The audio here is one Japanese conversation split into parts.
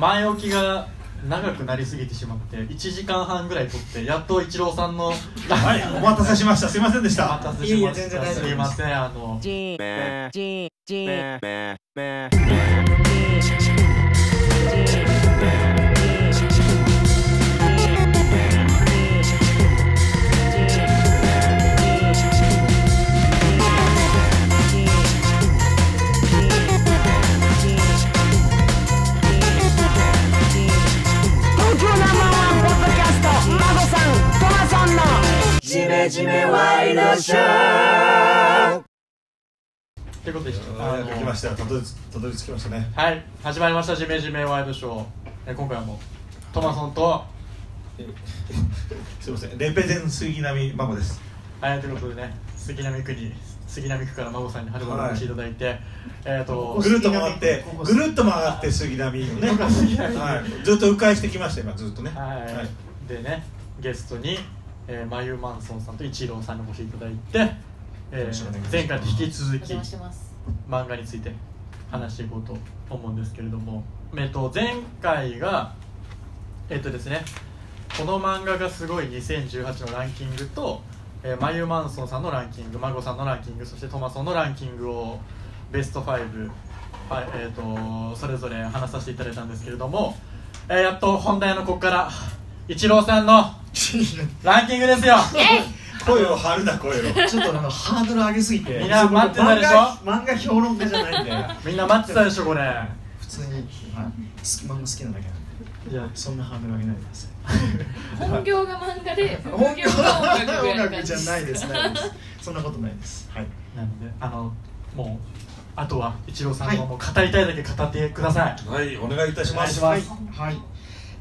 前置きが長くなりすぎてしまって1時間半ぐらい撮ってやっと一郎さんのはいお待たせしました。すいませんでしおた待たせしました。いえいえ全然大丈夫ですすいませんあのジメジメワイドショー。ということでああのー来ました。よたどりたどり着きましたね。はい。始まりました「ジメジメワイドショー」え今回はもうトマソンと すいません。レペゼン杉並孫です。はいということでね杉並区に杉並区から孫さんにはるばるお越しいただいて、えっ、とぐるっと回ってぐるっと回って杉並をねはい。ずっと迂回してきました今ずっとね。はい、でねゲストに、えー、マユマンソンさんとイチローさんにお越しいただいて、えー前回と引き続き漫画について話していこうと思うんですけれども、えっと、前回がえっとですねこの漫画がすごい2018のランキングと、えー、マユマンソンさんのランキングマゴさんのランキングそしてトマソンのランキングをベスト5、はいえー、とそれぞれ話させていただいたんですけれども、えーやっと本題のここからイチローさんの ランキングですよ。声を張るな声を。ちょっとあのハードル上げすぎてみんな待ってたでしょ？漫画評論家じゃないんで。みんな待ってたでしょこれ。普通に、漫画好きなだけなんでいや。そんなハードル上げないでください。本業が漫画で 本本業が音楽じ楽じゃないです。ないです。そんなことないです。はい。なのであのもうあとはイチローさんはい。のもう語りたいだけ語ってください、はいお願いいたします。お願いしはい、はい、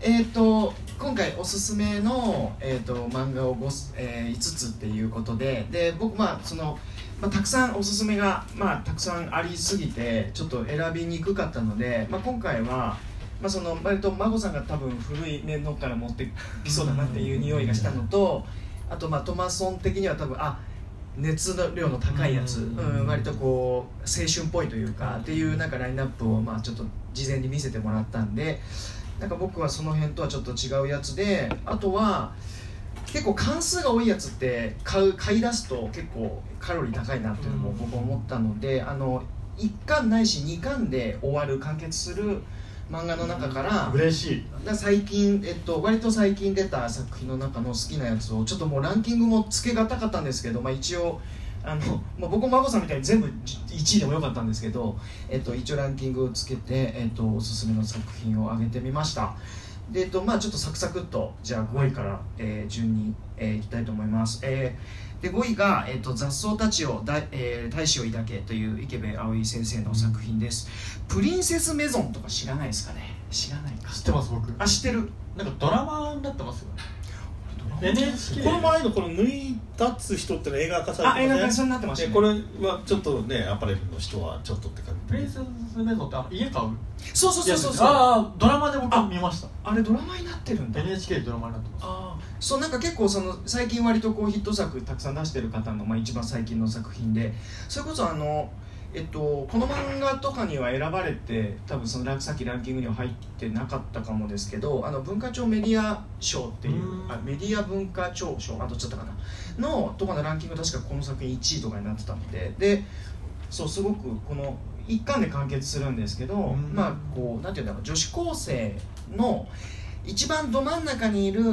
えっ、と今回おすすめの、えー、と漫画を 5,、えー、5つっていうことでで僕まあその、まあ、たくさんおすすめが、まあ、たくさんありすぎてちょっと選びにくかったので、まあ、今回は、まあ、その割と孫さんが多分古い面のから持ってきそうだなっていう匂いがしたのとあとまあトマソン的には多分あ熱量の高いやつ、うん。うん、割とこう青春っぽいというかっていうなんかラインナップをまあちょっと事前に見せてもらったんでなんか僕はその辺とはちょっと違うやつであとは結構関数が多いやつって買う買い出すと結構カロリー高いなっていうのも僕思ったので、あの1巻ないし2巻で終わる完結する漫画の中から嬉しい。最近、えっと、割と最近出た作品の中の好きなやつをちょっともうランキングもつけがたかったんですけど、まあ、一応あの、まあ、僕も孫さんみたいに全部1位でもよかったんですけど、えっと、一応ランキングをつけて、えっと、おすすめの作品を挙げてみました。で、えっとまあ、ちょっとサクサクっとじゃあ5位から、えー順に、えーいきたいと思います、えーで5位が、えっと雑草たちをだ、えー大使を抱け」という池部葵先生の作品です。プリンセスメゾンとか知らないですかね？知らないか。知ってます僕。あ知ってる。なんかドラマになってますよね NHK この前のこの縫い立つ人ってのは映画化されてあ映画化ますねになってましたね。でこれはちょっとねアパレルの人はちょっとって感じプリンセスメゾンって家買うそうそうそうそうそう。あああドラマで僕見ました。れドラマになってるんだ。NHK でドラマになってます。あー。そうなんか結構その最近割とこうヒット作たくさん出してる方の、まあ、一番最近の作品で。それこそあのえっと、この漫画とかには選ばれて多分そのラさっきランキングには入ってなかったかもですけどあの文化庁メディア賞っていううん。あメディア文化庁賞？あどっちだったかな？のとかのランキング確かこの作品1位とかになってたので。でそうすごくこの一巻で完結するんですけど、ん。まあこうなんていうんだろう女子高生の一番ど真ん中にいる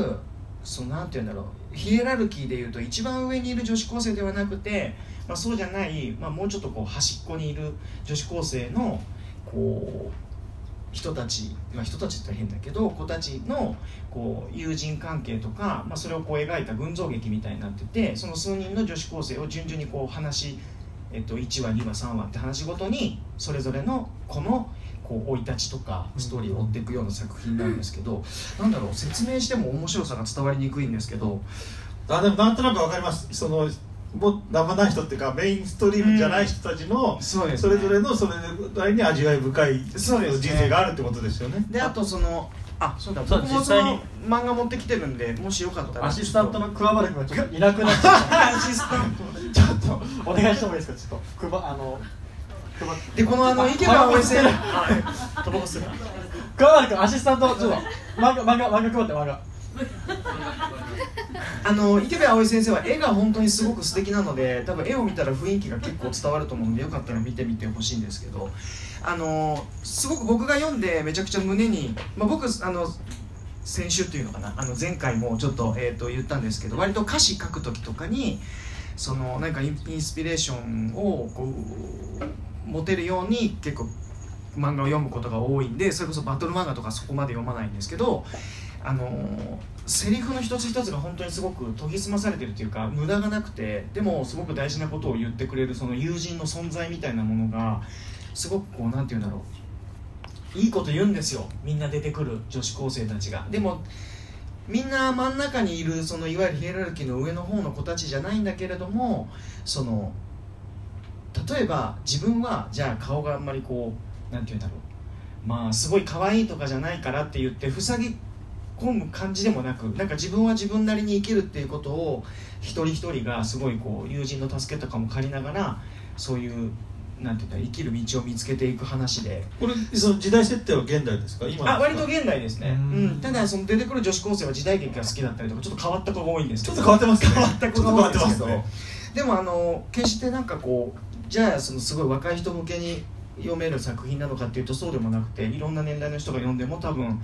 そのなんていうんだろうヒエラルキーでいうと一番上にいる女子高生ではなくて、まあ、そうじゃない、まあ、もうちょっとこう端っこにいる女子高生のこう人たち、まあ、人たちって変だけど子たちのこう友人関係とか、まあ、それをこう描いた群像劇みたいになっててその数人の女子高生を順々にこう話、えっと、1話2話3話って話ごとにそれぞれの子の生い立ちとかストーリーを追っていくような作品なんですけど、なんだろう説明しても面白さが伝わりにくいんですけど。あでもなんとなくわかります。そのもう名もない人っていうかメインストリームじゃない人たちの、それぞれのそれなりに味わい深いそうですね人生があるってことですよね。であとそのあそうだそう僕もその実際に漫画持ってきてるんでもしよかったらアシスタントの桑原君がちょっといなくなっちゃった。アシスタンちょっとお願いしてもいいですか？ちょっとくばあのくばトでこのあの池部葵先生タバコ吸ってるタバコ吸って川原君アシスタントちょっと漫画漫画漫画配って漫画あの池部葵先生は絵が本当にすごく素敵なので多分絵を見たら雰囲気が結構伝わると思うのでよかったら見てみてほしいんですけどあのすごく僕が読んでめちゃくちゃ胸に、まあ、僕あの先週っていうのかなあの前回もちょっと,、えー、と言ったんですけど割と歌詞書く時とかにそのなんかインインスピレーションをこう持てるように結構漫画を読むことが多いんでそれこそバトル漫画とかそこまで読まないんですけどあのセリフの一つ一つが本当にすごく研ぎ澄まされてるというか無駄がなくてでもすごく大事なことを言ってくれるその友人の存在みたいなものがすごくこうなんて言うんだろう。いいこと言うんですよみんな出てくる女子高生たちが。でもみんな真ん中にいるそのいわゆるヒエラルキーの上の方の子たちじゃないんだけれどもその例えば自分はじゃあ顔があんまりこうなんて言うんだろう。まあすごい可愛いとかじゃないからって言って塞ぎ込む感じでもなくなんか自分は自分なりに生きるっていうことを一人一人がすごいこう友人の助けとかも借りながらそういうなんて言ったら生きる道を見つけていく話で。これその時代設定は現代ですか？今あ割と現代ですね、ううん。ん、ただその出てくる女子高生は時代劇が好きだったりとかちょっと変わった子が多いんですけどちょっと変わってますね。変わった子が多いんですけどちょっと変わってでもあの決してなんかこうじゃあそのすごい若い人向けに読める作品なのかっていうとそうでもなくていろんな年代の人が読んでも多分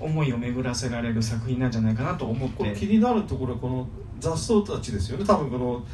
思いを巡らせられる作品なんじゃないかなと思っこれて気になるところはこの雑草たちですよね。多分この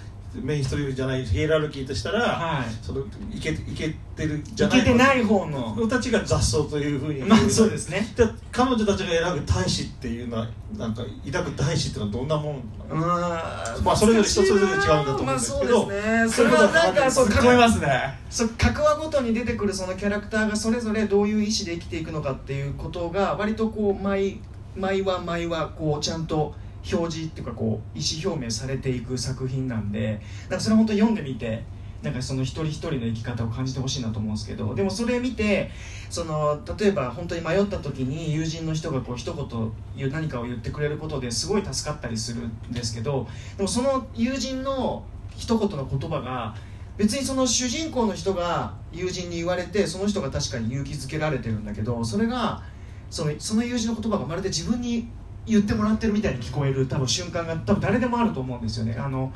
メインストリームじゃないヒエラルキーとしたら、はい。そのいけいけてるじゃいないけてない方の。子たちが雑草というふうにまあそうですね。で彼女たちが選ぶ大使っていうのはなんか抱く大使っていうのはどんなもんうーんまあそれぞれ人それぞれ違うんだと思うんですけど。まあそうですね。それはなんかそう突っ込みますね。そう各話ごとに出てくるそのキャラクターがそれぞれどういう意思で生きていくのかっていうことが割とこう毎毎話毎話こうちゃんと表示っていうかこう意思表明されていく作品なんでなんかそれ本当読んでみてなんかその一人一人の生き方を感じてほしいなと思うんですけどでもそれ見てその例えば本当に迷った時に友人の人がこう一言言う何かを言ってくれることですごい助かったりするんですけどでもその友人の一言の言葉が別にその主人公の人が友人に言われてその人が確かに勇気づけられてるんだけどそれがそのその友人の言葉がまるで自分に言ってもらってるみたいに聞こえる多分瞬間が多分誰でもあると思うんですよね。あの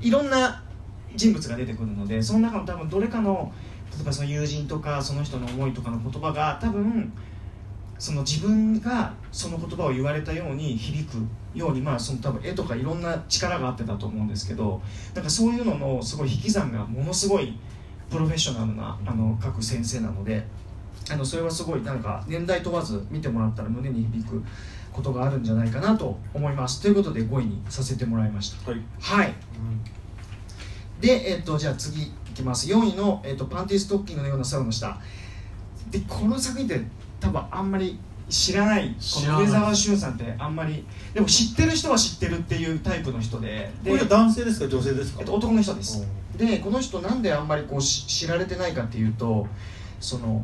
いろんな人物が出てくるのでその中の多分どれかの例えばその友人とかその人の思いとかの言葉が多分その自分がその言葉を言われたように響くようにまあその多分絵とかいろんな力があってたと思うんですけどなんかそういうののすごい引き算がものすごいプロフェッショナルなあの各先生なのであのそれはすごいなんか年代問わず見てもらったら胸に響くことがあるんじゃないかなと思います。ということで5位にさせてもらいました。はい。はい。で、えっと、じゃあ次いきます。4位の、えっと、パンティストッキングのような猿の下。でこの作品って多分あんまり知らない。こ知らないの梅沢俊さんってあんまりでも知ってる人は知ってるっていうタイプの人で。でこれは男性ですか？女性ですか、えっと、男の人です。でこの人なんであんまりこうし知られてないかっていうとその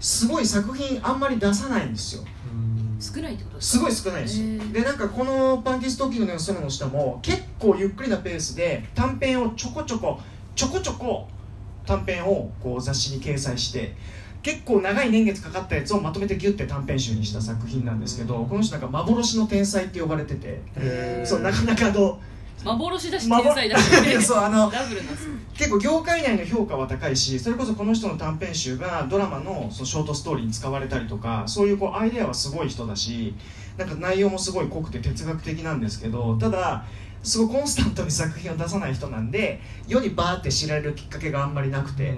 すごい作品あんまり出さないんですよ少ないってことですすかごい少ないです。へー。でなんかこのパンティストッキングの空の下も結構ゆっくりなペースで短編をちょこちょこちょこちょこ短編をこう雑誌に掲載して結構長い年月かかったやつをまとめてギュッて短編集にした作品なんですけどこの人なんか幻の天才って呼ばれててそうなかなかの幻だし幻天才だし。そうあのダブルなんです結構業界内の評価は高いしそれこそこの人の短編集がドラマのそのショートストーリーに使われたりとかそういうこうアイデアはすごい人だしなんか内容もすごい濃くて哲学的なんですけどただすごいコンスタントに作品を出さない人なんで世にバーって知られるきっかけがあんまりなくて。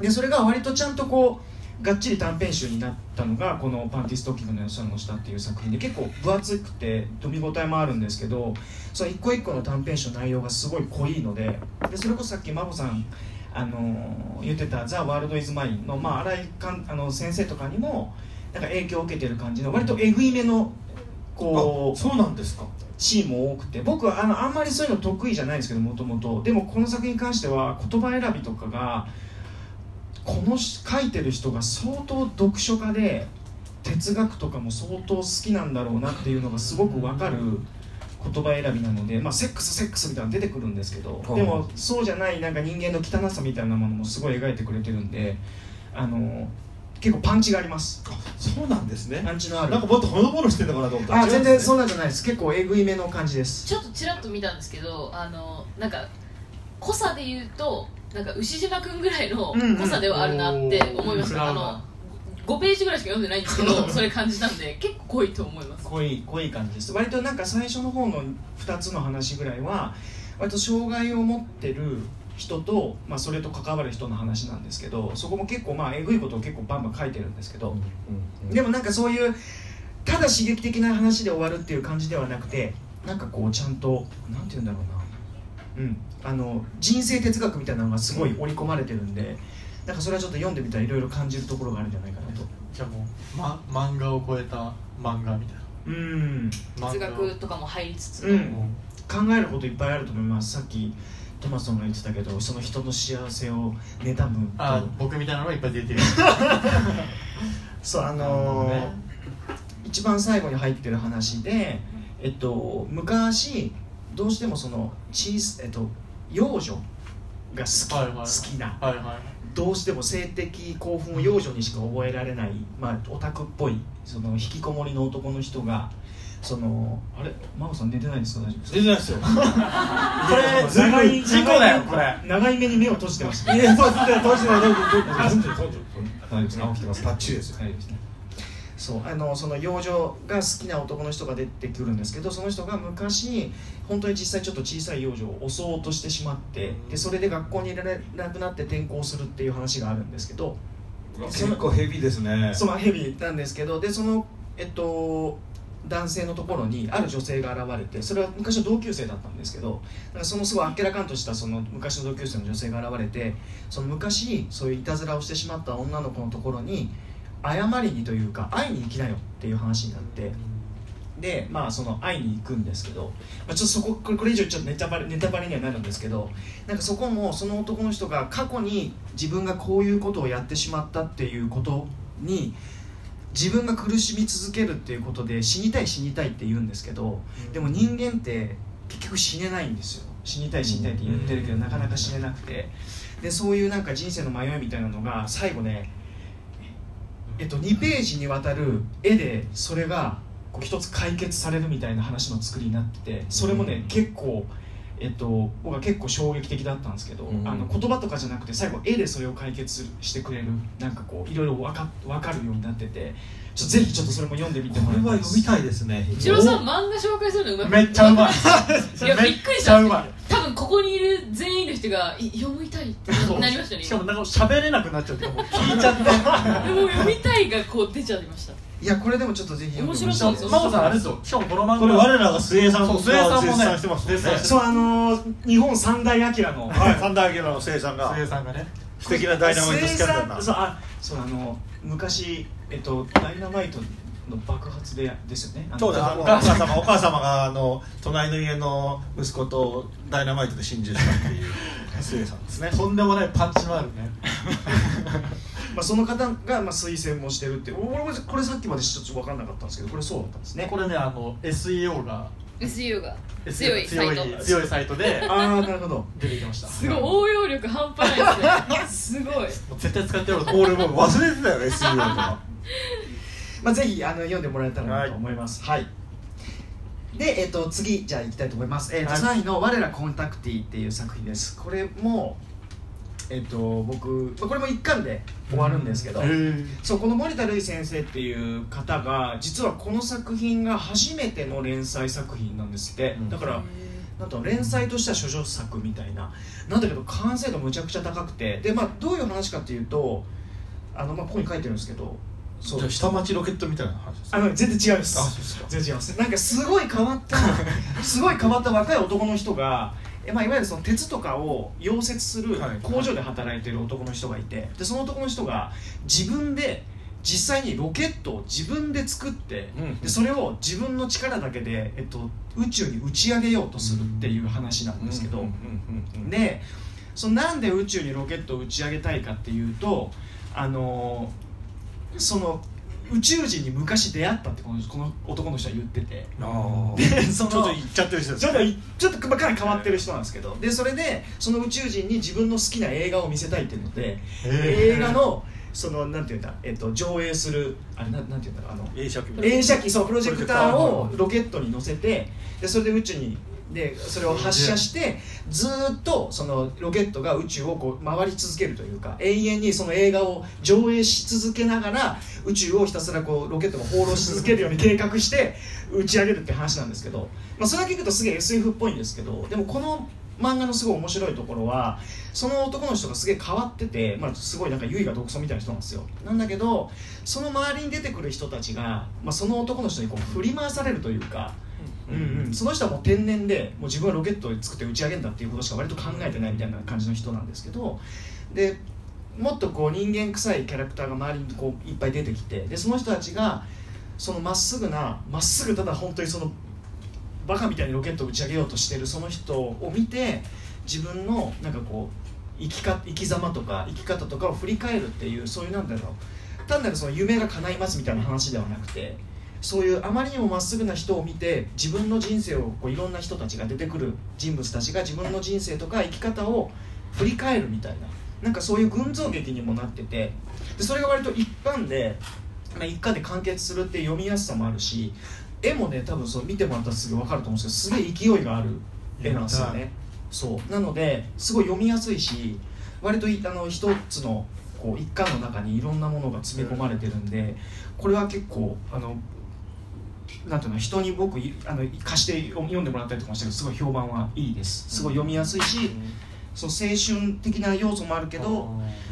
でそれが割とちゃんとこうがっちり短編集になったのがこの「パンティストッキングの空の下」っていう作品で結構分厚くて読み応えもあるんですけどその一個一個の短編集の内容がすごい濃いのででそれこそさっき真帆さんあの言ってた「ザ・ワールド・イズ・マインの」まあ、新井かんあの先生とかにもなんか影響を受けてる感じの割とえぐいめのこうあそうなんですか。シーンも多くて僕はあのあんまりそういうの得意じゃないんですけどもともと。でもこの作品に関しては言葉選びとかがこのし書いてる人が相当読書家で哲学とかも相当好きなんだろうなっていうのがすごく分かる言葉選びなので、まあ、セックスセックスみたいなの出てくるんですけどうん。でもそうじゃないなんか人間の汚さみたいなものもすごい描いてくれてるんであの結構パンチがあります。あそうなんですね。パンチのある。なんかもっとほのぼのしてるのかなと思った。らあ全然そううなんじゃないです。結構えぐいめの感じです。ちょっとちらっと見たんですけどあのなんか濃さで言うとなんか牛島君ぐらいのうんうん。濃さではあるなって思いました、おーあの5ページぐらいしか読んでないんですけどそれ感じたんで結構濃いと思います。濃い濃い感じです。割となんか最初の方の2つの話ぐらいは割と障害を持ってる人と、まあ、それと関わる人の話なんですけどそこも結構まあえぐいことを結構バンバン書いてるんですけど、でもなんかそういうただ刺激的な話で終わるっていう感じではなくてなんかこうちゃんとなんて言うんだろうな。うんあの人生哲学みたいなのがすごい織り込まれてるんで、なんかそれはちょっと読んでみたらいろいろ感じるところがあるんじゃないかなと。じゃあもう、ま、漫画を超えた漫画みたいうん。な哲学とかも入りつつ。の、うん。も考えることいっぱいあると思います。さっきトマソンが言ってたけどその人の幸せを妬むあと僕みたいなのがいっぱい出てる。そうあのーね。一番最後に入ってる話で、えっと、昔どうしてもその小さ、えっと、幼女が好き,、はいはい。好きな。はいはい。どうしても性的興奮を幼女にしか覚えられない、まあ、オタクっぽいその引きこもりの男の人がそのあれ？真帆さん寝てないですか？大丈夫ですか？出てないですよ。これ事故だよこれ。長い目に目を閉じてました。いやそうですね当時のどうぞどうぞあどうぞどうぞ大丈夫です。ね。起きてます。バッチリですよ。大丈夫ですねそう。あのその幼女が好きな男の人が出てくるんですけどその人が昔本当に実際ちょっと小さい幼女を襲おうとしてしまってでそれで学校にいられなくなって転校するっていう話があるんですけど結構ヘビーですね。そのヘビなんですけどでそのえっと男性のところにある女性が現れてそれは昔の同級生だったんですけどそのすごいあっけらかんとしたその昔の同級生の女性が現れてその昔そういういたずらをしてしまった女の子のところに謝りにというか会いに行きなよっていう話になってでまあその会いに行くんですけど、まあ、ちょっとそここれ以上ちょっとネタバレネタバレにはなるんですけどなんかそこもその男の人が過去に自分がこういうことをやってしまったっていうことに自分が苦しみ続けるっていうことで死にたい死にたいって言うんですけどでも人間って結局死ねないんですよ。死にたい死にたいって言ってるけどなかなか死ねなくて。でそういうなんか人生の迷いみたいなのが最後ねえっと、2ページにわたる絵でそれがこう一つ解決されるみたいな話の作りになっててそれもね、結構、えっと、僕は結構衝撃的だったんですけど、うん。あの言葉とかじゃなくて最後絵でそれを解決してくれる。なんかこういろいろ分か分かるようになってて。ちょっとぜひちょっとそれも読んでみてもこれらいたいですは読みたいですね。一郎さん漫画紹介するのうまくめっちゃうまい。いやびっくりした。多分ここにいる全員の人がい読みたいってなりましたねしかもなんか喋れなくなっちゃってもう聞いちゃって。でも読みたいがこう出ちゃいましたいやこれでもちょっとぜひ読んでほしい面白そう。ですよ真帆さんあれですよしかもこの漫画。これ我らが末さんがそう末さんもね絶賛してます。もんねそう。あのー日本三大アキラの。はい。神田明の末さんが末さんがね。素敵なダイナマイトスキャンダルなそうあそうあの昔えっとダイナマイトの爆発でですよね。そうですお母様お母様があの隣の家の息子とダイナマイトで心中したっていう末さんですね。とんでもないパンチのあるね まあ、その方がまあ推薦もしてるって俺俺これさっきまでちょっと分かんなかったんですけどこれそうだったんですね。これねあの SEO が。SEO が。SEO 強いサイト。強い強いサイトで。ああなるほど。出てきました。すごい応用力半端ないですね。すごい。絶対使ってやろう。俺もう忘れてたよ SEO とか。まあぜひあの読んでもらえたらなと思います。はい、で、えっと次じゃあ行きたいと思います、えっとはい。3位の「我らコンタクティ」っていう作品です。これもえっと僕まあこれも一巻で終わるんですけど、へー。そうこの森田るい先生っていう方が実はこの作品が初めての連載作品なんですって、うん。だからなんと連載としては処女作みたいな。なんだけど完成度むちゃくちゃ高くて。で、まあ、どういう話かっていうとあの、まあ、ここに書いてるんですけどそう。じゃあ下町ロケットみたいな話ですあの全然違います。全然違います。なんかすごい変わったすごい変わった若い男の人が、えまあ、いわゆるその鉄とかを溶接するはい工場で働いてる男の人がいてでその男の人が自分で実際にロケットを自分で作って、うんでそれを自分の力だけで、えっと、宇宙に打ち上げようとするっていう話なんですけど、でそのなんで宇宙にロケットを打ち上げたいかっていうとあのーその宇宙人に昔出会ったってこのこの男の人は言ってて。でそのちょっと言っちゃってる人ですちょっといちょっとまあかなり変わってる人なんですけど。でそれでその宇宙人に自分の好きな映画を見せたいっていうので映画のそのなんていうんだ、えっと、上映するあれなんなんていうんだろうあの映写機。映写機そうプロジェクターをロケットに乗せてでそれで宇宙にでそれを発射してずーっとそのロケットが宇宙をこう回り続けるというか永遠にその映画を上映し続けながら宇宙をひたすらこうロケットが放浪し続けるように計画して打ち上げるって話なんですけど、まあ、それだけ聞くとすげえ SF っぽいんですけどでもこの漫画のすごい面白いところはその男の人がすげえ変わってて、まあ、すごいなんか優位が独尊みたいな人なんですよ。なんだけどその周りに出てくる人たちが、まあ、その男の人にこう振り回されるというか、うんうん、その人はもう天然でもう自分はロケットを作って打ち上げるんだっていうことしか割と考えてないみたいな感じの人なんですけどでもっとこう人間臭いキャラクターが周りにこういっぱい出てきてでその人たちがそのまっすぐなまっすぐただ本当にそのバカみたいにロケットを打ち上げようとしてるその人を見て自分のなんかこう生きか生き様とか生き方とかを振り返るっていうそういうなんだろう。単なるその夢が叶いますみたいな話ではなくてそういうあまりにもまっすぐな人を見て自分の人生をこういろんな人たちが出てくる人物たちが自分の人生とか生き方を振り返るみたいななんかそういう群像劇にもなっててでそれが割と一般で、まあ、一巻で完結するって読みやすさもあるし絵もね多分そう見てもらったらすぐ分かると思うんですけどすげえ勢いがある絵なんですよね。そう。なのですごい読みやすいし割といあの一つのこう一巻の中にいろんなものが詰め込まれてるんでこれは結構あのなんていうの人に僕いあの貸して読んでもらったりとかもしたけどすごい評判はいいです。すごい読みやすいし、そう青春的な要素もあるけど、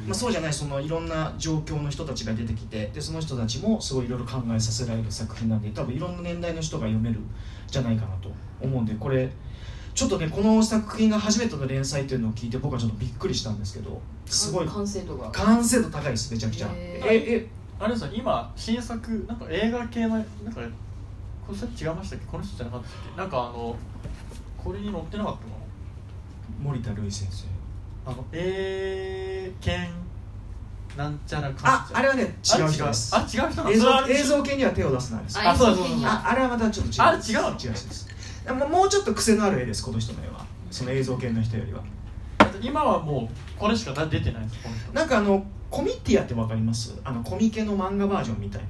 まあ、そうじゃないそのいろんな状況の人たちが出てきてでその人たちもすごいいろいろ考えさせられる作品なんで多分いろんな年代の人が読めるんじゃないかなと思うんでこれちょっとねこの作品が初めての連載っていうのを聞いて僕はちょっとびっくりしたんですけどすごい完成度が。完成度高いですめちゃくちゃ。ええあれですよ今新作なんか映画系のなんかこれさっき違いましたっけ？この人じゃなかったっけ？なんかあのこれに載ってなかったか森田るい先生。なあの英検なんちゃらかんちゃら。ああれはね違う人です。あ違う。あ違う人なん映像それは映像系には手を出すなですああそうだそうだ映像系にああれはまたちょっと違う。あれ違うの？違う人です。でももうちょっと癖のある絵ですこの人の絵は。その映像系の人よりは。今はもうこれしか出てないですこの人なんかあのコミティアってわかりますあのコミケの漫画バージョンみたいな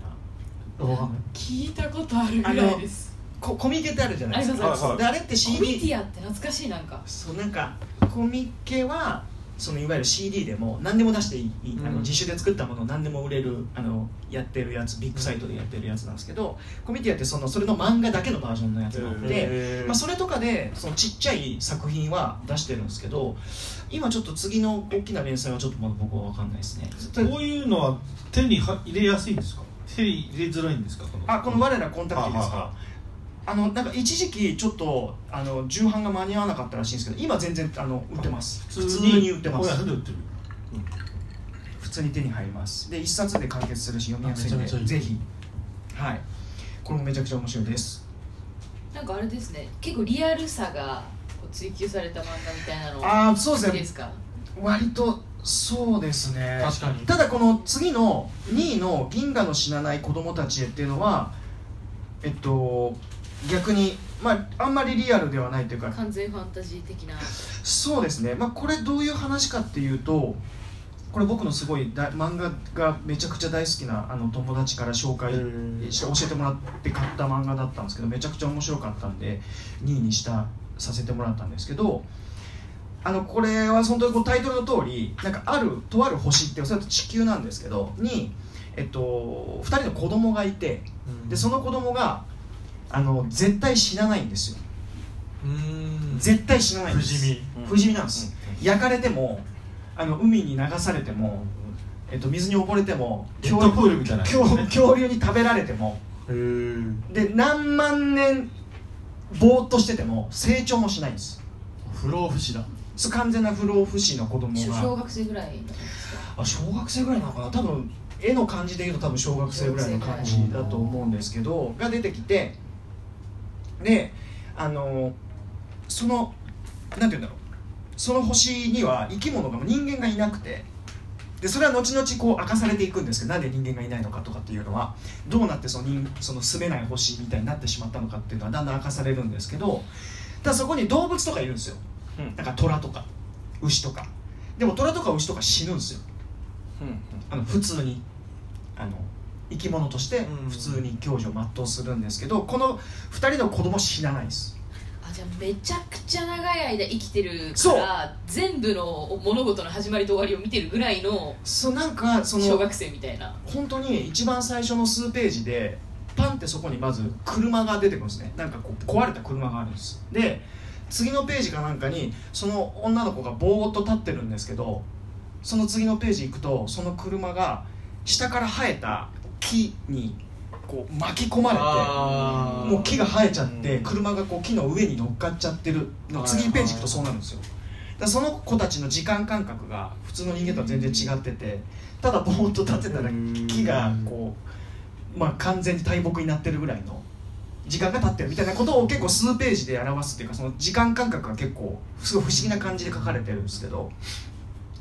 聞いたことあるぐらいです。ココミケってあるじゃないですか。あれってコミ CD ティアって懐かしいなんか。そうなんかコミケはそのいわゆる CD でも何でも出していい、あのうん自主で作ったものを何でも売れるあのやってるやつビッグサイトでやってるやつなんですけど、コミティアってそのそれの漫画だけのバージョンのやつがあって、へー。まあ、それとかでそのちっちゃい作品は出してるんですけど今ちょっと次の大きな連載はちょっとまだ僕は分かんないですね。こういうのは手には入れやすいんですか？手に入れづらいんですか？この。あこの我らコンタクティですか？あのなんか一時期ちょっとあの重版が間に合わなかったらしいんですけど今全然あの売ってます。普通に売ってます。さんで売ってる。普通に手に入ります。で一冊で完結するし読みやすいんでぜひ。はい。これもめちゃくちゃ面白いです。なんかあれですね。結構リアルさがこう追求された漫画みたいなのああそうですね。好きですか？割とそうですね。確かに。ただこの次の2位の「銀河の死なない子供たちへ」っていうのはえっと逆にまああんまりリアルではないというか。完全ファンタジー的な。そうですね、まあ、これどういう話かっていうとこれ僕のすごいだ漫画がめちゃくちゃ大好きなあの友達から紹介して教えてもらって買った漫画だったんですけどめちゃくちゃ面白かったんで2位にしたさせてもらったんですけどあのこれは本当にこうタイトルの通りなんかあるとある星ってそれと地球なんですけどに、えっと、2人の子供がいてでその子供があの絶対死なないんですよ。うん。絶対死なないんです。不死身。不死身なんです、焼かれてもあの海に流されても、えっと、水に溺れてもレッドプールみたいな。恐恐竜に食べられてもで何万年ぼーっとしてても成長もしないんです。不老不死だ完全な不老不死の子供小が学生ぐらいあ小学生ぐらいなのかな？多分絵の感じで言うと多分小学生ぐらいの感じだと思うんですけどが出てきてであのそのなんて言うんだろう。その星には生き物が人間がいなくて。でそれは後々こう明かされていくんですけどなんで人間がいないのかとかっていうのはどうなってその人その住めない星みたいになってしまったのかっていうのはだんだん明かされるんですけどただそこに動物とかいるんですよ、うん。なんか虎とか牛とか。でも虎とか牛とか死ぬんですよ。あの普通に。あの生き物としてうん。普通に享受を全うするんですけどこの2人の子供死なないです。あじゃあめちゃくちゃ長い間生きてるそう。から全部の物事の始まりと終わりを見てるぐらいのそうなんかその小学生みたいな。本当に一番最初の数ページでパンってそこにまず車が出てくるんですね。なんかこう壊れた車があるんです。で次のページかなんかにその女の子がぼーっと立ってるんですけどその次のページ行くとその車が下から生えた木にこう巻き込まれてもう木が生えちゃってうん。車がこう木の上に乗っかっちゃってるの。次ページ行くとそうなるんですよ。だその子たちの時間感覚が普通の人間とは全然違っててただぼーっと立ってたら木がこう、まあ、完全に大木になってるぐらいの時間が経ってるみたいなことを結構数ページで表すっていうかその時間感覚が結構すごい不思議な感じで書かれてるんですけど。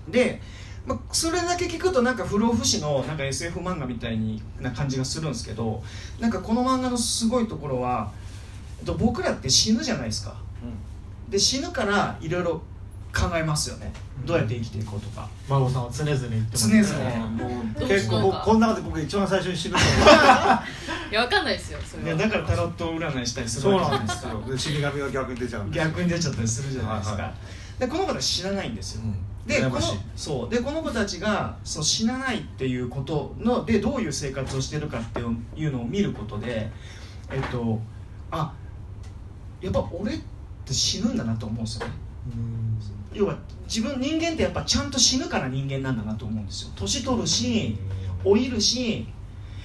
で、まあ、それだけ聞くとなんか不老不死のなんか SF 漫画みたいな感じがするんですけどなんかこの漫画のすごいところは、えっと、僕らって死ぬじゃないですか。で死ぬからいろいろ考えますよね。どうやって生きていこうとか。孫さんは常々言ってます。常々。結構僕この中で僕一番最初に死ぬと いやわかんないですよそれは。いやだからタロット占いしたりするそうわけじゃなんですないですかよ。で死神が逆に出ちゃうんですよ。逆に出ちゃったりするじゃないですか、はいはでこの子たち知らないんですよ、うん。でこのそう。でこの子たちがそう死なないっていうことのでどういう生活をしてるかっていうのを見ることでえっとあやっぱ俺って死ぬんだなと思うんですよね要は自分人間ってやっぱちゃんと死ぬから人間なんだなと思うんですよ。年取るし老いるし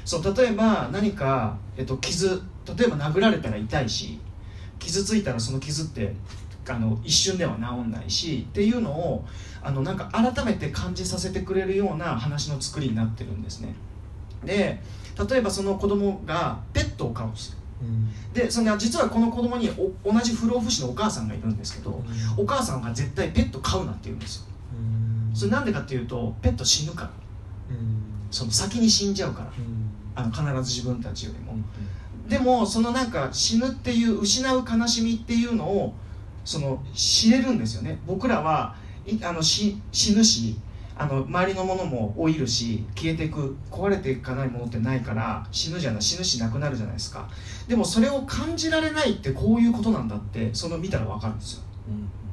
そう例えば何か、えっと、傷例えば殴られたら痛いし傷ついたらその傷ってあの一瞬では治んないしっていうのをあのなんか改めて感じさせてくれるような話の作りになってるんですね。で例えばその子供がペットを飼うんですよでその実はこの子供にお同じ不老不死のお母さんがいるんですけどお母さんが絶対ペット飼うなって言うんですよ。それなんでかっていうとペット死ぬから。その先に死んじゃうから。あの必ず自分たちよりも。でもそのなんか死ぬっていう失う悲しみっていうのをその知れるんですよね。僕らはいあのし死ぬしあの周りのものも老いるし消えていく壊れていかないものってないから死ぬじゃない死ぬしなくなるじゃないですか。でもそれを感じられないってこういうことなんだってその見たら分かるんですよ。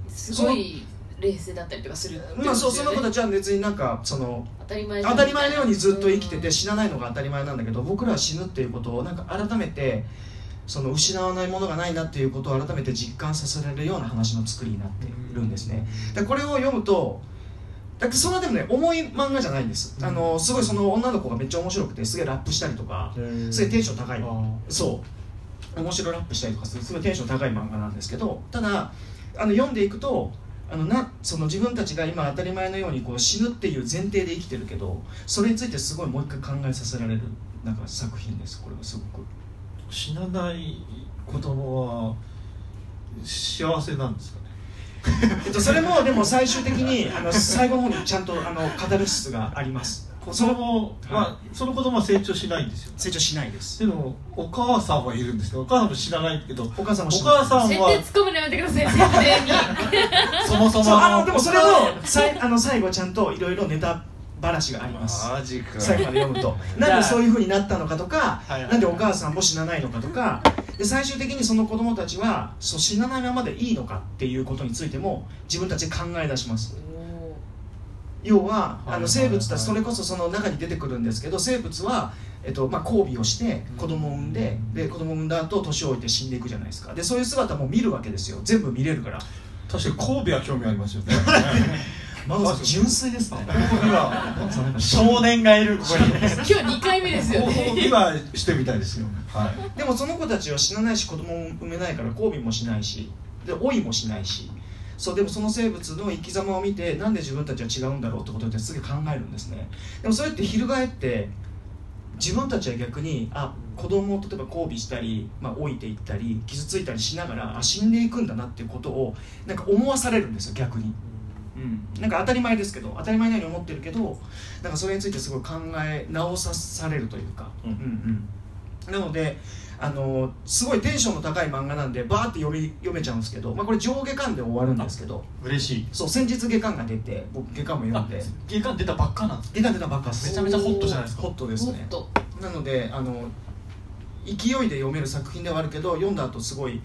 すごい冷静だったりとかするね。まあそうその子たちは別になんかその当たり前当たり前のようにずっと生きてうんて死なないのが当たり前なんだけど僕らは死ぬっていうことをなんか改めてその失わないものがないなっていうことを改めて実感させられるような話の作りになっているんですね。でこれを読むとだってそんなでもね重い漫画じゃないんです、あのすごいその女の子がめっちゃ面白くてすげえラップしたりとかすげえテンション高い。そう。面白いラップしたりとかする。すごいテンション高い漫画なんですけどただあの読んでいくとあのなその自分たちが今当たり前のようにこう死ぬっていう前提で生きてるけどそれについてすごいもう一回考えさせられるなんか作品です。これはすごく。死なない子供は幸せなんですか？ね えっと、それもでも最終的にあの最後の方にちゃんとあのカタルシスがあります。子供は、はその子供は成長しないんですよ。成長しないです。でもお母さんはいるんですけどお母さんも知らないけどお母さんもお母さんは突っ込むのやめてください設定に。そもそもあのでもそれのさいあの最後ちゃんといろいろネタ話があります。最後まで読むと。なんでそういうふうになったのかとかはいはいなんでお母さんも死なないのかとかで最終的にその子供たちはそう死なないままでいいのかっていうことについても自分たちで考え出します。要はあの生物たちそれこそその中に出てくるんですけど生物は、えっとまあ、交尾をして子供を産んでで子供を産んだ後年を置いて死んでいくじゃないですか。でそういう姿も見るわけですよ。全部見れるから。確かに神戸は興味ありますよね マドさん純粋ですね。神戸は少年がいるここに。今日2回目ですよ神ね戸はしてみたいですよ。はい。でもその子たちは死なないし子供も産めないから交尾もしないしで老いもしないし。そうでもその生物の生き様を見てなんで自分たちは違うんだろうってことですげえ考えるんですね。でもそれって翻って自分たちは逆にあ子供を例えば交尾したり、まあ、老いていったり傷ついたりしながらあ死んでいくんだなっていうことをなんか思わされるんですよ逆に、うん、なんか当たり前ですけど当たり前のように思ってるけどなんかそれについてすごい考え直さされるというか、うんうんうん。なのであのすごいテンションの高い漫画なんでバーって読み読めちゃうんですけど、まあ、これ上下巻で終わるんですけど。嬉しい。そう先日下巻が出て僕下巻も読んで。下巻出たばっかなんです下巻出たばっかです。めちゃめちゃホットじゃないですか。ホットですね。なのであの勢いで読める作品ではあるけど読んだ後すごい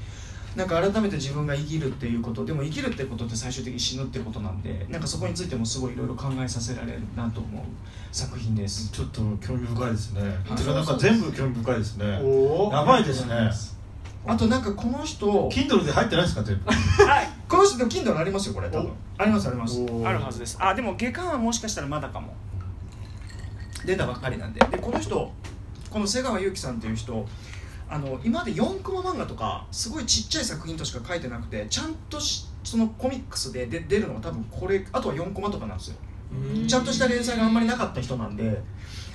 なんか改めて自分が生きるっていうことでも生きるってことって最終的に死ぬってことなんでなんかそこについてもすごいいろいろ考えさせられるなと思う作品です。ちょっと興味深いですね。はい。てかなんか全部興味深いですね。おやばいですね。あとなんかこの人 Kindle で入ってないですか全部？はい。この人でも Kindle ありますよこれ多分。ありますあります。あるはずです。あでも下巻はもしかしたらまだかも。出たばっかりなんで。でこの人この瀬川祐希さんっていう人あの今まで4コマ漫画とかすごいちっちゃい作品としか書いてなくてちゃんとしそのコミックスでで出るのは多分これあとは4コマとかなんですよ。ちゃんとした連載があんまりなかった人なんで。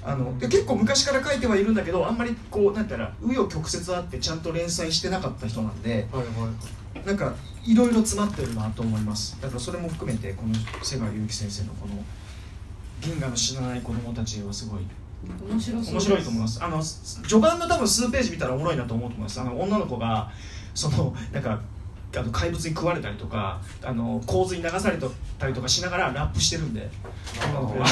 あので結構昔から書いてはいるんだけどあんまりこうなんていうの紆余曲折あってちゃんと連載してなかった人なんではいはい。なんかいろいろ詰まってるなと思います。だからそれも含めてこの瀬川祐希先生のこの「銀河の死なない子供たち」はすごい面白面白いと思います。あの序盤の多分数ページ見たらおもろいなと思うと思います。あの女の子がそのなんかあの怪物に食われたりとかあの洪水に流されたりとかしながらラップしてるんで。女の子が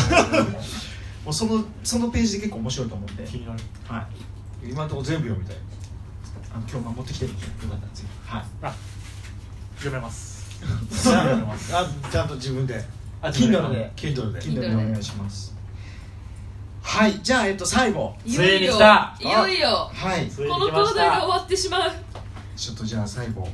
もうそのそのページで結構面白いと思うんで、気になる。はい、今のところ全部読みたい。あの今日持ってきてるんでよかったらぜひ。はい。読めます。ちゃんあちゃんと自分で。あ Kindle で。Kindle で。Kindle でお願いしますはいじゃあえっと最後。いよいよ。ついに来た。いよいよ。はい。ついにこの来ました東大が終わってしまう。ちょっとじゃあ最後。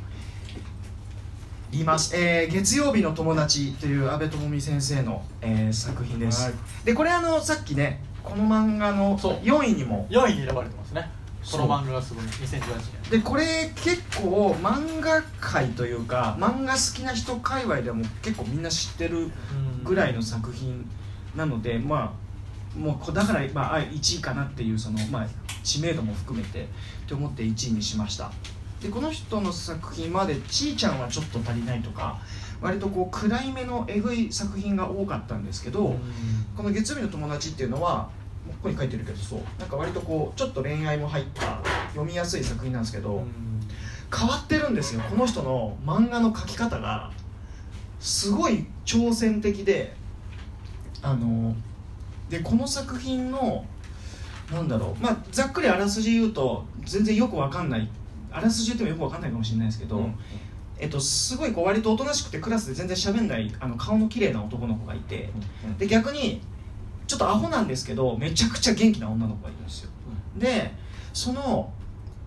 言います、えー月曜日の友達」という阿部智美先生の、えー作品です、はい。でこれあのさっきねこの漫画のそう。4位にも。4位に選ばれてますね。この漫画がすごい。2018年。でこれ結構漫画界というか漫画好きな人界隈でも結構みんな知ってるぐらいの作品なのでまあもうこだから、まあ、1位かなっていうその、まあ、知名度も含めてって思って1位にしました。でこの人の作品まで「ちーちゃんはちょっと足りない」とか割とこう暗いめのえぐい作品が多かったんですけど、この「月曜日の友達」っていうのはここに書いてるけどそうなんか割とこうちょっと恋愛も入った読みやすい作品なんですけど、変わってるんですよ。この人の漫画の描き方がすごい挑戦的であのでこの作品のなんだろうまあざっくりあらすじ言うと全然よくわかんないあらすじ言ってもよくわかんないかもしれないですけど、えっと、すごいこう割とおとなしくてクラスで全然喋んないあの顔の綺麗な男の子がいてで逆にちょっとアホなんですけどめちゃくちゃ元気な女の子がいるんですよ。でその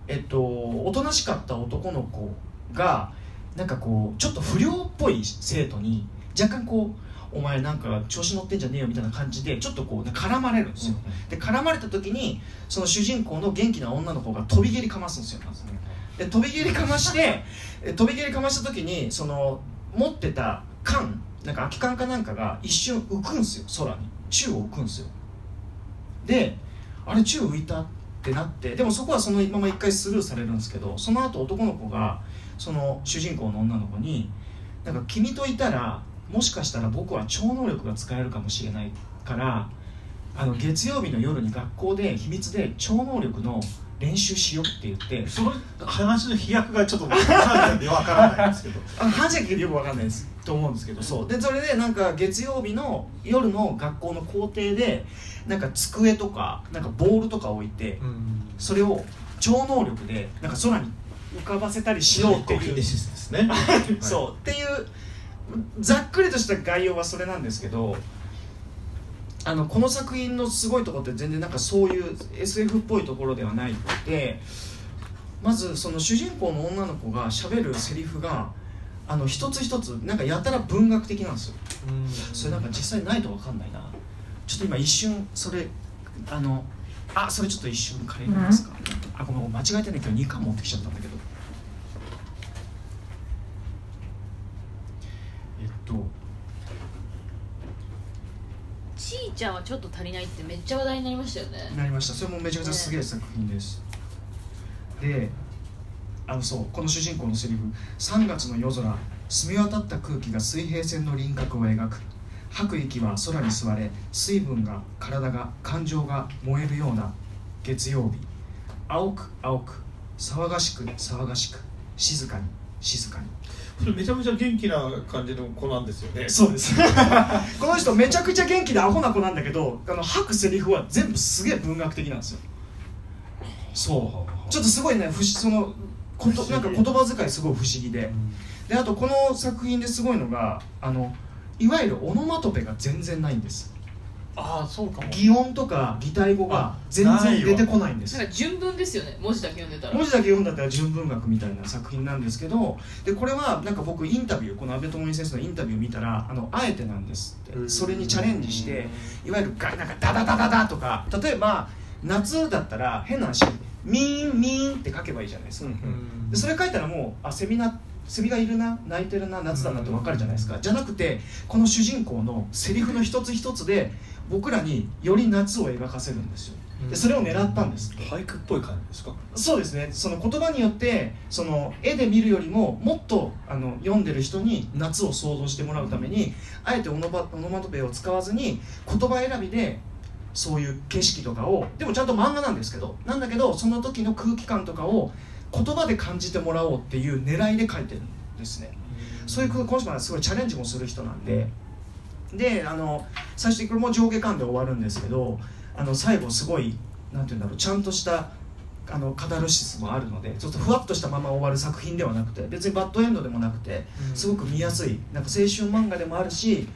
えっとおとなしかった男の子がなんかこうちょっと不良っぽい生徒に若干こうお前なんか調子乗ってんじゃねえよみたいな感じでちょっとこう、ね、絡まれるんですよ、で絡まれた時にその主人公の元気な女の子が飛び蹴りかますんですよ。で飛び蹴りかまして え飛び蹴りかました時にその持ってた缶なんか空き缶かなんかが一瞬浮くんですよ空に。宙を浮くんですよ。であれ宙浮いたってなってでもそこはそのまま一回スルーされるんですけどその後男の子がその主人公の女の子に「なんか君といたらもしかしたら僕は超能力が使えるかもしれないからあの月曜日の夜に学校で秘密で超能力の練習しようって言ってその話の飛躍がちょっと分からないんで分からないんですけど。あの話だけよくわかんないですと思うんですけど。そう。でそれでなんか月曜日の夜の学校の校庭でなんか机とかなんかボールとか置いてそれを超能力でなんか空に浮かばせたりしようっていう。そう。っていうざっくりとした概要はそれなんですけどあのこの作品のすごいところって全然なんかそういう SF っぽいところではないでまずその主人公の女の子がしゃべるセリフがあの一つ一つなんかやたら文学的なんですよ。それなんか実際ないと分かんないな。ちょっと今一瞬それあのあそれちょっと一瞬借りれますか、あごめん間違えてね今日2巻持ってきちゃったんだけどえっとちゃんはちょっと足りないってめっちゃ話題になりましたよね。なりました。それもめちゃくちゃすげえ作品です、であのそうこの主人公のセリフ「3月の夜空澄み渡った空気が水平線の輪郭を描く。吐く息は空に吸われ水分が体が感情が燃えるような月曜日。青く青く騒がしく騒がしく。静かに静かにそれめちゃめちゃ元気な感じの子なんですよね。そうです。この人めちゃくちゃ元気でアホな子なんだけどあの吐くセリフは全部すげえ文学的なんですよ。そう。ちょっとすごいね不思そのことなんか言葉遣いすごい不思議で。であとこの作品ですごいのがあのいわゆるオノマトペが全然ないんですああそうかも。擬音とか擬態語が全然出てこないんです。なんか純文ですよね。文字だけ読んでたら。文字だけ読んだったら純文学みたいな作品なんですけどでこれはなんか僕インタビューこの安倍智美先生のインタビュー見たらあのあえてなんですって。それにチャレンジしていわゆるがなんかダダダダダとか例えば夏だったら変な話ミーンミーンって書けばいいじゃないですか、うんでそれ書いたらもうあセミなセミがいるな泣いてるな夏だなって分かるじゃないですか。じゃなくてこの主人公のセリフの一つ一つで僕らにより夏を描かせるんですよ。でそれを狙ったんです。俳句っぽい感じですか？そうですね。その言葉によってその絵で見るよりももっとあの読んでる人に夏を想像してもらうためにあえてオノバオノマトペを使わずに言葉選びでそういう景色とかをでもちゃんと漫画なんですけどなんだけどその時の空気感とかを言葉で感じてもらおうっていう狙いで描いてるんですね。そういうこの人はすごいチャレンジもする人なんで。であの最初にこれも上下巻で終わるんですけどあの最後すごいなんて言うんだろうちゃんとしたあのカタルシスもあるのでちょっとふわっとしたまま終わる作品ではなくて別にバッドエンドでもなくてうん。すごく見やすいなんか青春漫画でもあるし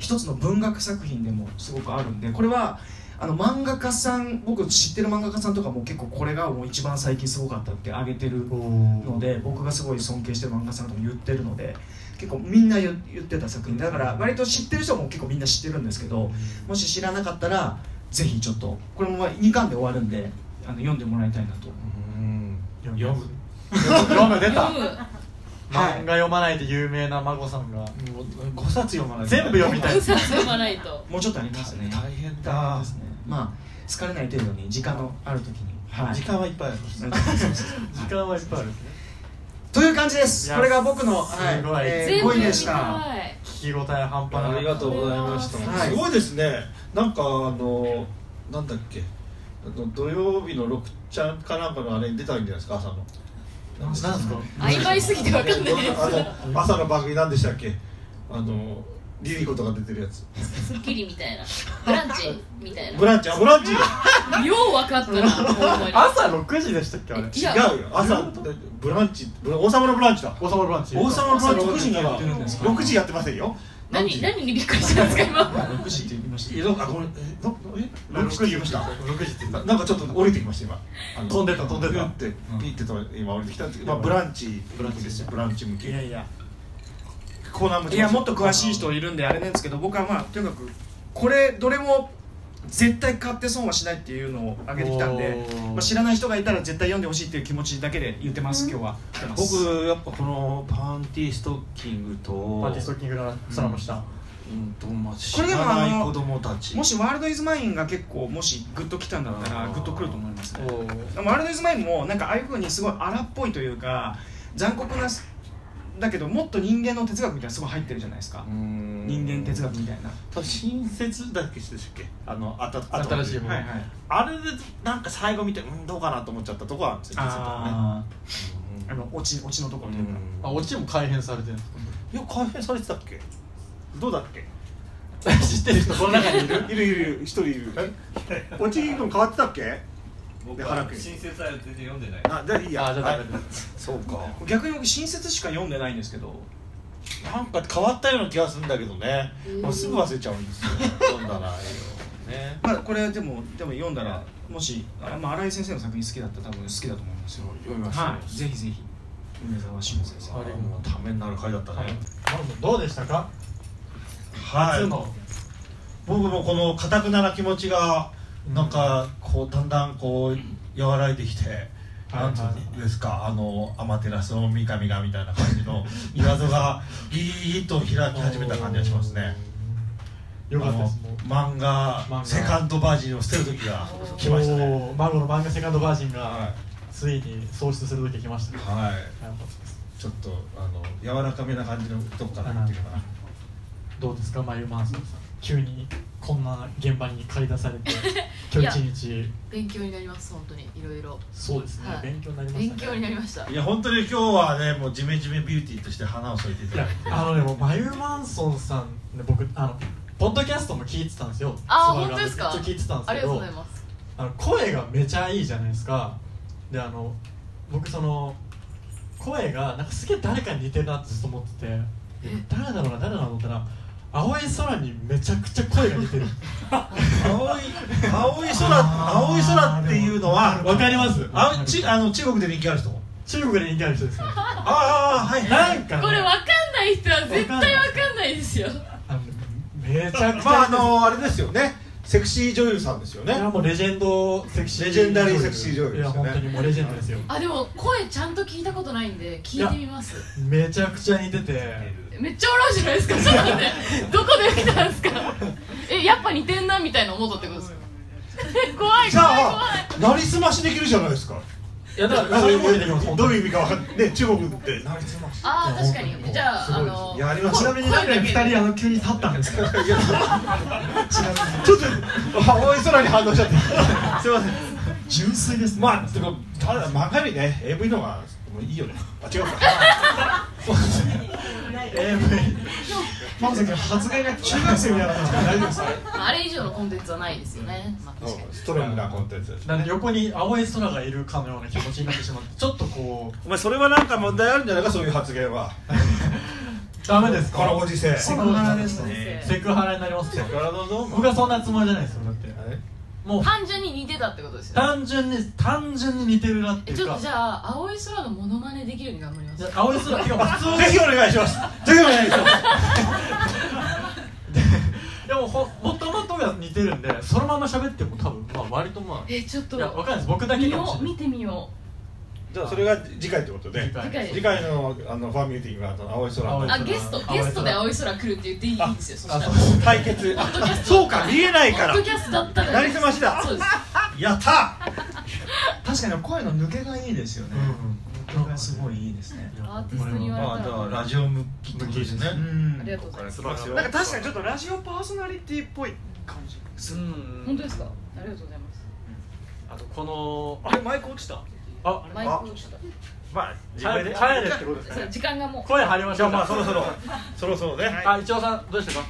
一つの文学作品でもすごくあるんでこれはあの漫画家さん僕知ってる漫画家さんとかも結構これがもう一番最近すごかったって挙げてるので僕がすごい尊敬してる漫画家さんとも言ってるので結構みんな言言ってた作品。だから割と知ってる人も結構みんな知ってるんですけどもし知らなかったらぜひちょっとこれも2巻で終わるんであの読んでもらいたいなと。うん。読む。読む出た。漫画読まないで有名な孫さんが。5冊読まないと。全部読みたい。5冊読まないと。もうちょっとありますね。大変大だ変ですねまあ疲れない程度に時間のある時に。はい。時間はいっぱいあります。そうそうそう時間はいっぱいある。という感じです。これが僕の、はい。すごい。えー全部5位でした。聞き応え半端ない。ありがとうございました、はい。すごいですね。なんかあのなんだっけ。あの土曜日の6ちゃんかなんかのあれに出たんじゃないですか朝の。なんですか？曖昧すぎて分かんないあの朝の番組なんでしたっけ？あのリリコとか出てるやつ。スッキリみたいな。ブランチみたいな。ブランチ？あブランチ？よう分かったなほんまに。朝6時でしたっけあれ？い違やうよ。朝ブランチ。ブラ王様のブランチだ。王様のブランチ。王様のブランチ。朝6時にやってるんですか6時やってませんよ。何何にびっくりしたんですか今？6時って言いました。えあごめん。えのえ？6時って言いました。6時って言った。ななんかちょっと降りてきました今。あの飛んでた飛んでた。ピュってピってと今降りてきたんですけど、まあ、ブランチブランチですよ。ブランチ向けいやいやコーナーもいやもっと詳しい人いるんであれなんですけど僕はまあとにかくこれどれも絶対買って損はしないっていうのを挙げてきたんでまあ、知らない人がいたら絶対読んでほしいっていう気持ちだけで言ってます今日は。僕やっぱこのパンティーストッキングとパーティーストッキングの空の下。うん。とまあ知これでもらないあの子供たちもしワールドイズマインが結構もしグッときたん。だったらグッとくると思いますねワールドイズマインもなん。かああいうふうにすごい荒っぽいというか残酷なだけどもっと人間の哲学みたいなのすごい入ってるじゃないですか。人人間哲学みたいな。多分親切だっけでしたっけ？あのあた新しいものはいはい。あれでなんか最後見てうんどうかなと思っちゃったとこはあるんですよ実はあねーあのオチオチのところというか、あオチも改変されてるんですいや改変されてたっけ？どうだっけ？か 知ってる人この中にいる。いるいるいる。一人いる。おちぎくん変わってたっけ？僕で原君新設は全然読んでない。あじゃあいいや。あじゃあそうか。逆に僕親切しか読んでないんですけどなんか変わったような気がするんだけどね。もうすぐ忘れちゃうんですよ。読んだらね。まあこれでもでも読んだらもしあ、まあ、新井先生の作品好きだったら多分好きだと思いますよ。読みますはい。ぜひぜひ。梅沢志乃先生。あれもうためになる回だったね。はい。どうでしたか？はい。初の。僕もこのかたくなな気持ちがなんかこうだんだんこう和らいできて、なんつうんですかあのアマテラスの三上がみたいな感じの 岩戸がギーッと開き始めた感じがしますね。よかったです。漫画セカンドバージンを捨てる時が来ましたね。マロの漫画セカンドバージンがはついに喪失する時が来ましたね。い、はい、ちょっとあの柔らかめな感じのとこから言っかな。どうですか眉マンソンさん。急にこんな現場に駆り出されて 今日一日。勉強になります本当に。いろいろそうですね、はい。勉強になりましたね。勉強になりました。いや本当に今日はねもうジメジメビューティーとして花を添えていた。だいてあのねもうマユマンソンさんね僕あのポッドキャストも聞いてたんですよ。あースバル本当ですか？めっちゃ聞いてたんですありがとうけどございます。あの声がめちゃいいじゃないですか。であの僕その声がなんかすげえ誰かに似てるなってずっと思ってて。で誰だろうな誰だろうなと思ったら青い空にめちゃくちゃ声が似てる。青い青い空青い空っていうのはわかります。あちあの中国で人気ある人中国で人気ある人ですねああはいなんかね。これわかんない人は絶対わかんないですよ。めちゃくちゃまああのあれですよね。セクシー女優さんですよね。いやもうレジェンドセクシーレジェンダリーセクシー女優ですよね。いや本当にもうレジェンドですよあでも声ちゃんと聞いたことないんで聞いてみます。めちゃくちゃ似ててめっちゃ笑うじゃないですか。ちょっと待って。どこで来たんですか。えやっぱ似てんなみたいな思ったってことですか。怖いじゃ怖い。怖いあなりすましできるじゃないですか。いやだからそういう声できますどういう意味かわかんない。ね中国って。なりすまし。ああ確かに。じゃあすごいですあのやりましたちなみになんで二人あの急に立ったんですか？ちょっと青い空に反応しちゃって すいません。純粋です。ねまあでもただ漫画よりね AV の方がもういいよね。あ違うか。AV マムさん発言が中学生みたいな感じで大丈夫ですか？まああれ以上のコンテンツはないですよね。まあストロングなコンテンツです。なんで横に青い空がいるかのような気持ちになってしまってちょっとこうお前それはなんか問題あるんじゃないかそういう発言は。ダメですか？このご時世。セクハラですね。セクハラになりますよ。からどうぞ。僕はそんなつもりじゃないですよだってもう。単純に似てたってことですよね。単純に単純に似てるなっていうか。えちょっとじゃあ青い空のモノマネできるように頑張ります。じゃあ青い空てか 普通ぜひお願いします。ぜひお願いしますでもほもともとが似てるんでそのまま喋っても多分まあ割とまあ。えちょっと。いやわかんないです。僕だけ見かもしれない。見てみよじゃあそれが次回ってことで次回のあのファンミーティングはあの青い空。あゲストゲストで青い空来るって言っていいいいですよそしたら。対決。あそうか見えないから。ポッドキャストだったらなりすましだ。そうです。やった確かに声の抜けがいいですよね。すごいいいですね。アーティストに言われたからラジオ向きですね。うん。ありがとうございます。なんか確かにちょっとラジオパーソナリティっぽい感じうん。本当ですか？ありがとうございます。あとこのあれマイク落ちた？あマイク落ちたまあ帰れ帰れってことですね。時間がもう。声張りましょうか。まあそろそろ。そろそろね。あ一応さんどうでしたか？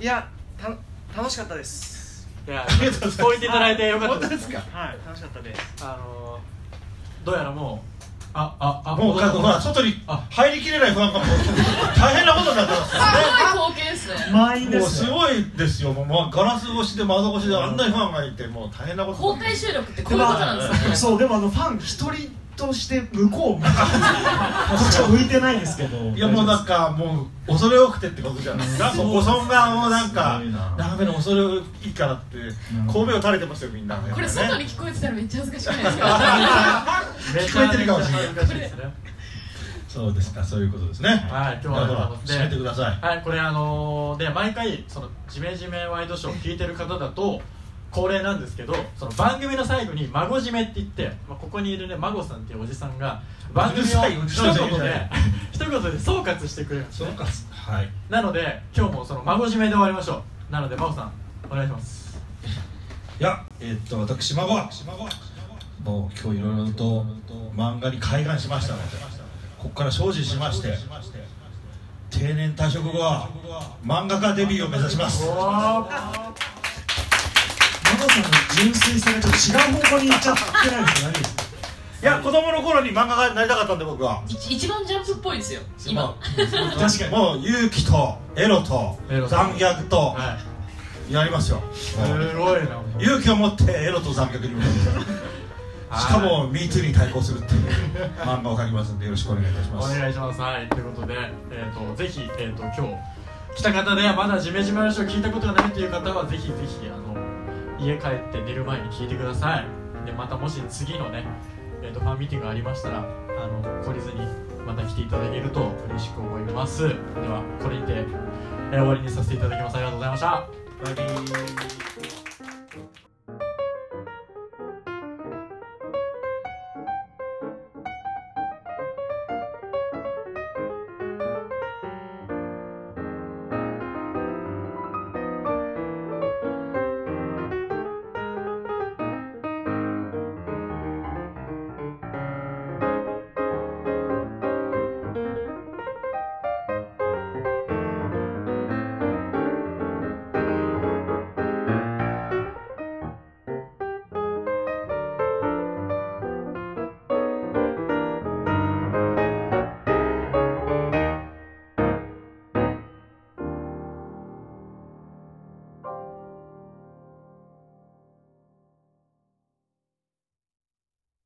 いやた楽しかったです。いやそう言っていただいてよかったです。かはい楽しかったです。あのーどうやらもうあああもうかほら外にあ。入りきれない不安がもう大変なことになってますすごい貢献ですね満員でもうすごいですよもうまあガラス越しで窓越しであんなにファンがいてもう大変なこと公開収録ってこういうことなんですねそうでもあのファン一人として向こう向いてこっちは向いてないんですけどいやもうなんかもう恐れ多くてってことじゃないですかそうご尊顔をなんかダメな恐れ多いからって神戸を垂れてますよみんなこれ外に聞こえてたらめっちゃ恥ずかしくないですか聞こえてるかもしれないですねそうですかそういうことですねはい今日は締めてくださいはい、これあのーで毎回そのジメジメワイドショーを聞いてる方だと恒例なんですけどその番組の最後に「孫締め」って言って、まあ、ここにいるね孫さんっていうおじさんが番組を一言で。一言で総括してくれるんですね。はい。なので今日もその孫締めで終わりましょう。なので孫さんお願いします。いやえっと私孫。はもう今日いろいろと漫画に開眼しましたのでここから精進しまして定年退職後は漫画家デビューを目指しますさんの純粋さがちょっと違う方向に行っちゃってないですか？いや子供の頃に漫画家になりたかったんで僕は。一一番ジャンプっぽいですよ。今。確かに。もう勇気とエロと残虐と。はい。やりますよ。すごいな勇気を持ってエロと残虐に向かって。しかも MeToo に対抗するっていう。漫画を描きますんでよろしくお願いいたしおます。願いします。はい、ということで、えー、とぜひ、えー、と今日来た方でまだジメジメ話を聞いたことがないという方はぜひぜひあの家帰って寝る前に聞いてください。でまたもし次のね、えー、とファンミーティングがありましたらあの懲りずにまた来ていただけると嬉しく思います。ではこれにて、えー終わりにさせていただきます。ありがとうございました。バイビー「